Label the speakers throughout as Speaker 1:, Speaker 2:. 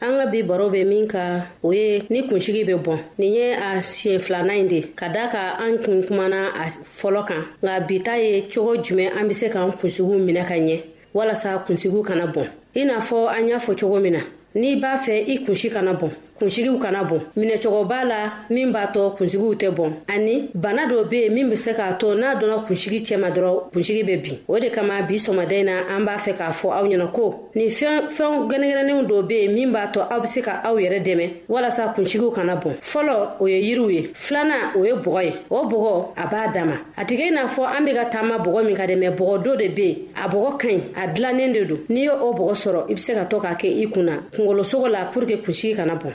Speaker 1: an
Speaker 2: ka bi baro bɛ min ka o ye ni kunsigi bɛ bɔn nin ye a siɲɛ filanan in de ka da ka an kun kumana a fɔlɔ kan nka bi ta ye cogo jumɛn an bɛ se k'an kunsigiw minɛ ka ɲɛ walasa kunsigiw kana bɔn i n'a fɔ an y'a fɔ cogo min na n'i b'a fɛ i kunsi kana bɔn kunsigiw kana bɔn minɛcogo b'a la min b'a tɔ kunsigiw tɛ bɔn ani bana dɔ be yen min be se k'a to n'a dɔnna kunsigi cɛma dɔrɔn kunsigi be bin o de kama bi sɔmaden na an b'a fɛ k'a fɔ aw ɲɛna ko nin fɛn fɛnw gɛnɛgɛnɛnenw dɔ be yen min b'a to aw be se ka aw yɛrɛ dɛmɛ walasa kunsigiw kana bɔn fɔlɔ o ye yiriw ye filanan o ye bɔgɔ ye o bɔgɔ a b'a dama a tɛ kɛ i n'a fɔ an be ka taama bɔgɔ min ka dɛ mɛ bɔgɔ do de be yen a bɔgɔ ka ɲi a dilannen de don n'i ye o bɔgɔ sɔrɔ i be se ka to k'a kɛ i kun na kungolosogo la pour que kunsigi kana bɔn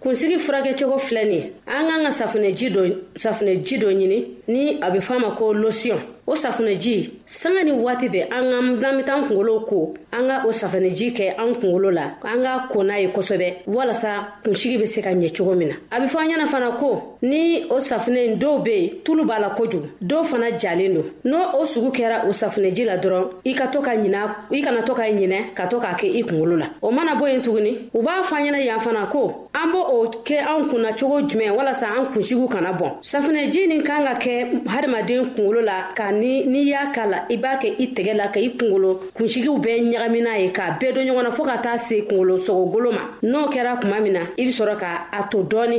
Speaker 2: kunsigi furakɛcogo filɛ nin ye an k'an ka safunɛji dɔ safunɛji dɔ ɲini ni a bɛ f'a ma ko losiyɔn o safunɛji sanga ni waati bɛɛ an ka n'an bɛ taa kunkolo ko an ka o safunɛji kɛ an kunkolo la an ka ko n'a ye kosɛbɛ walasa kunsigi bɛ se ka ɲɛ cogo min na a bɛ fɔ an ɲɛna fana ko ni o safinɛ in dɔw be yen tulu b'a la kojugu dɔw fana jalen don n'o o sugu kɛra o safinɛji la dɔrɔn i ka to ka ɲina i kana to ka ɲinɛ ka to k'a kɛ i kungolo la o mana bɔ yen tuguni u b'a fɔ ɲɛna yan fana ko an b'o o kɛ anw kunna cogo jumɛn walasa an kunsigiw kana bɔn safinɛji nin kan ka kɛ hadamaden kungolo la ka ni n'i y'a k'a la i b'a kɛ i tɛgɛ la ka i kungolo kunsigiw bɛɛ ɲagamina ye k'a bɛɛ don ɲɔgɔn na fɔɔ ka taa se kungolo sogogolo ma n'o kɛra kuma min na i be sɔrɔ ka a to dɔɔni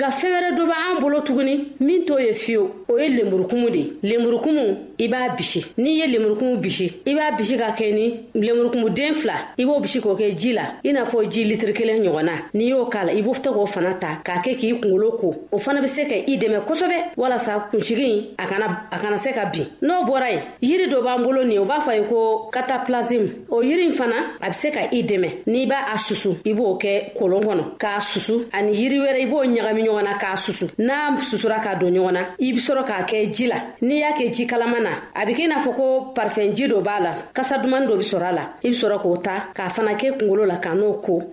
Speaker 2: nka fɛn wɛrɛ dɔ b'an bolo tuguni min t'o ye fiyewu o ye lemurukumu de ye lemurukumu i b'a bisi n'i ye lemurukumu bisi i b'a bisi ka kɛ ni lemurukumu den fila i b'o bisi k'o kɛ ji la i n'a fɔ ji litiri kelen ɲɔgɔnna n'i y'o k'a la i b'o tɛ k'o fana ta k'a kɛ k'i kungolo ko o fana bɛ se ka i dɛmɛ kosɛbɛ walasa kunsigi a kana a kana se ka bin n'o bɔra ye yiri dɔ b'an bolo nin o b'a fɔ ye ko kataplasm o yiri in fana a bɛ se ka i dɛmɛ n'i b'a a susu i b'o kɛ kolon kɔnɔ k'a susu ani yiri wɛrɛ i b'o ɲagami ɲɔgɔn na k'a susu n'a susura k'a don ɲɔgɔn na i bɛ sɔrɔ k'a kɛ ji la n'i y'a kɛ ji kalama na a bɛ kɛ i n'a fɔ ko parifɛnji dɔ b'a la kasa dumani dɔ bɛ sɔrɔ a la i bɛ sɔrɔ k'o ta k'a fana kɛ kunkolo la ka n'o ko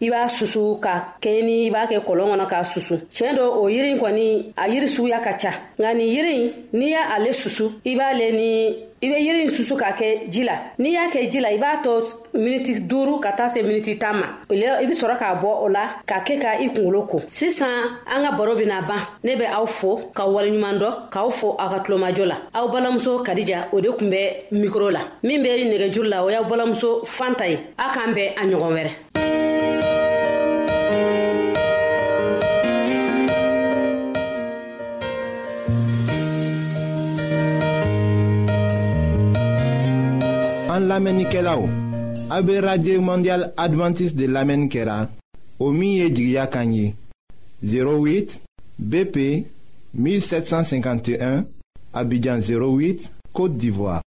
Speaker 2: i b'a
Speaker 3: susu ka kɛɲɛ ni i b'a kɛ kɔlɔn kɔnɔ k'a susu tiɲɛ dɔ o yiri kɔni a yiri suguya ka ca nka nin yiri n'i y'a ale susu i b'ale ni i bɛ yiri susu k'a kɛ ji la n'i y'a kɛ ji la i b'a to miniti duuru ka taa se miniti tan ma o i bɛ sɔrɔ k'a bɔ o la ka kɛ ka i kunkolo ko sisan an ka baro bɛna ban ne bɛ aw fo ka waleɲuman dɔ k'aw fo aw ka tulomajɔ la aw balamuso kadija o de tun bɛ mikoro la min bɛ nɛgɛjuru la o y'aw balamuso fanta ye a k'an bɛn a ɲɔgɔn wɛrɛ
Speaker 2: an lamɛnnikɛlaw a bɛ radio mondial adventiste de lamɛnni kɛra o min ye jigiya kan ye 08 bp 1751 abidjan 08 côte d'ivoire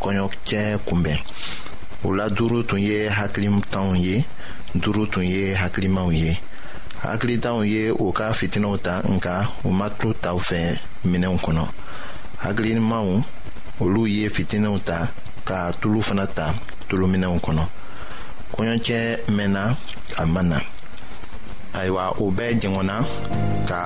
Speaker 4: kɔɲɔcɛ kunbɛn o la duuru tun ye hakilitanw ye duuru tun ye hakilimaw ye hakilitanw ye u ka fitinaw ta nka u ma tulo ta u fɛ minɛnw kɔnɔ hakilimaw olu ye fitinaw ta ka tulu fana ta tuluminɛnw kɔnɔ kɔɲɔcɛ mɛnna a ma na ayiwa o bɛɛ jɛngɔnna ka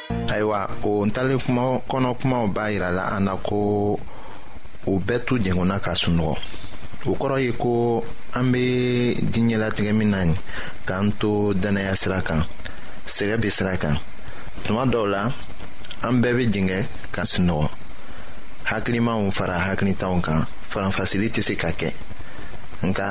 Speaker 4: ayiwa o ntalen kuma kɔnɔ kumaw b'a yira la an na ko u bɛɛ tu jɛngɔnna ka sunɔgɔ
Speaker 5: o kɔrɔ ye ko an bɛ diɲɛlatigɛ min na nin k'an to dannaya sira kan sɛgɛ bɛ sira kan tuma dɔw la an bɛɛ bɛ jɛngɛ ka sunɔgɔ hakilimaw fara hakilitanw kan faranfasili tɛ se ka kɛ nka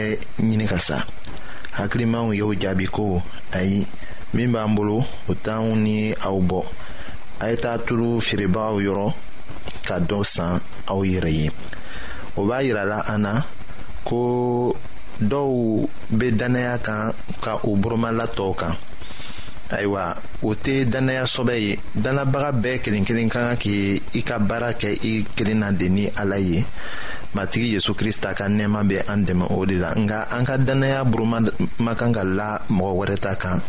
Speaker 5: bɛɛ ɲini ka sa hakilimaw y'o jaabi ko ayi min b'an bolo o t'anw ni aw bɔ a ye taa turu feerebagaw yɔrɔ ka dɔ san aw yɛrɛ ye o b'a yirala an na ko dɔw bɛ dannaya kan ka u boromala tɔw kan ayiwa o tɛ dannaya sɔbɛ ye dannabaga bɛɛ kelen kelen ka kan k'i i ka baara kɛ i kelen na de ni ala ye matigi yesu krista ka nɛɛma bɛ an dɛmɛ o de la nka an ka dannaya buruma ma kan ka la mɔgɔ wɛrɛ ta kan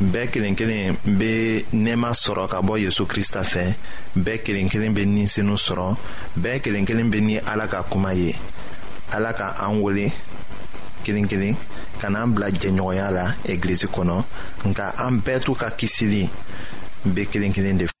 Speaker 5: bɛɛ kelen kelen bɛ nɛɛma sɔrɔ ka bɔ yesu krista fɛ bɛɛ kelen kelen bɛ ninsenu sɔrɔ bɛɛ kelen kelen bɛ ni ala ka kuma ye ala ka an wele kelen kelen ka n'an bila jɛɲɔgɔnya la egilizi kɔnɔ nka an bɛɛ t'u ka kisili bɛ kelen kelen de fɛ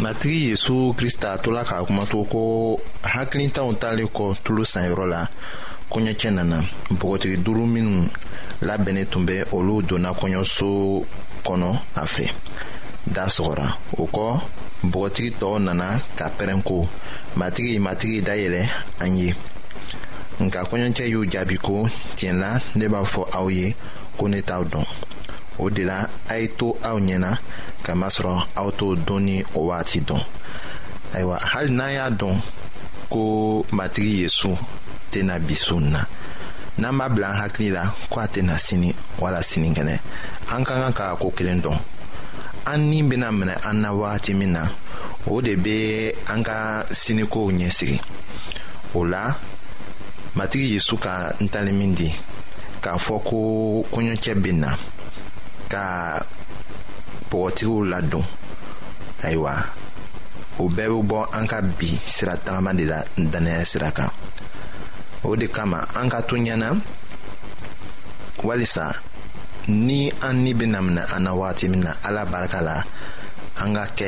Speaker 5: matigi yezu krista tola k'a kuma to ko hakilintanw talen kɔ tulo sanyɔrɔ la kɔɲɔcɛ nana npogotigi duuru minnu labɛnnen tun bɛ olu donna kɔɲɔso kɔnɔ a fɛ da sɔgɔra o kɔ npogotigi tɔw nana ka pɛrɛn ko matigi matigi dayɛlɛ an ye kɔɲɔcɛ y'u jaabi ko tiɲɛ na ne b'a fɔ aw ye ko ne t'aw dɔn o de la a ye to aw ɲɛ na kamasɔrɔ aw t'o don ni o waati dɔn ayiwa hali n'an y'a dɔn ko matigi yesu tɛna bi su na n'an b'a bila an hakili la ko a tɛna sini wala sinikɛnɛ an ka kan ka ko kelen dɔn an ni bɛna minɛ an na wagati min na o de bɛ an ka an sinikow ɲɛsigi o la matigi yesu ka ntalen min di k'a fɔ ko kɔɲɔcɛ bɛ na ka bɔgɔtigiw ladon ayiwa o bɛɛ bɛ bɔ an ka bi sira tagama de la dannaya sira kan o de kama an ka to ɲɛna walisa ni an ni bɛna minɛ an na wagati min na ala barika la an ka kɛ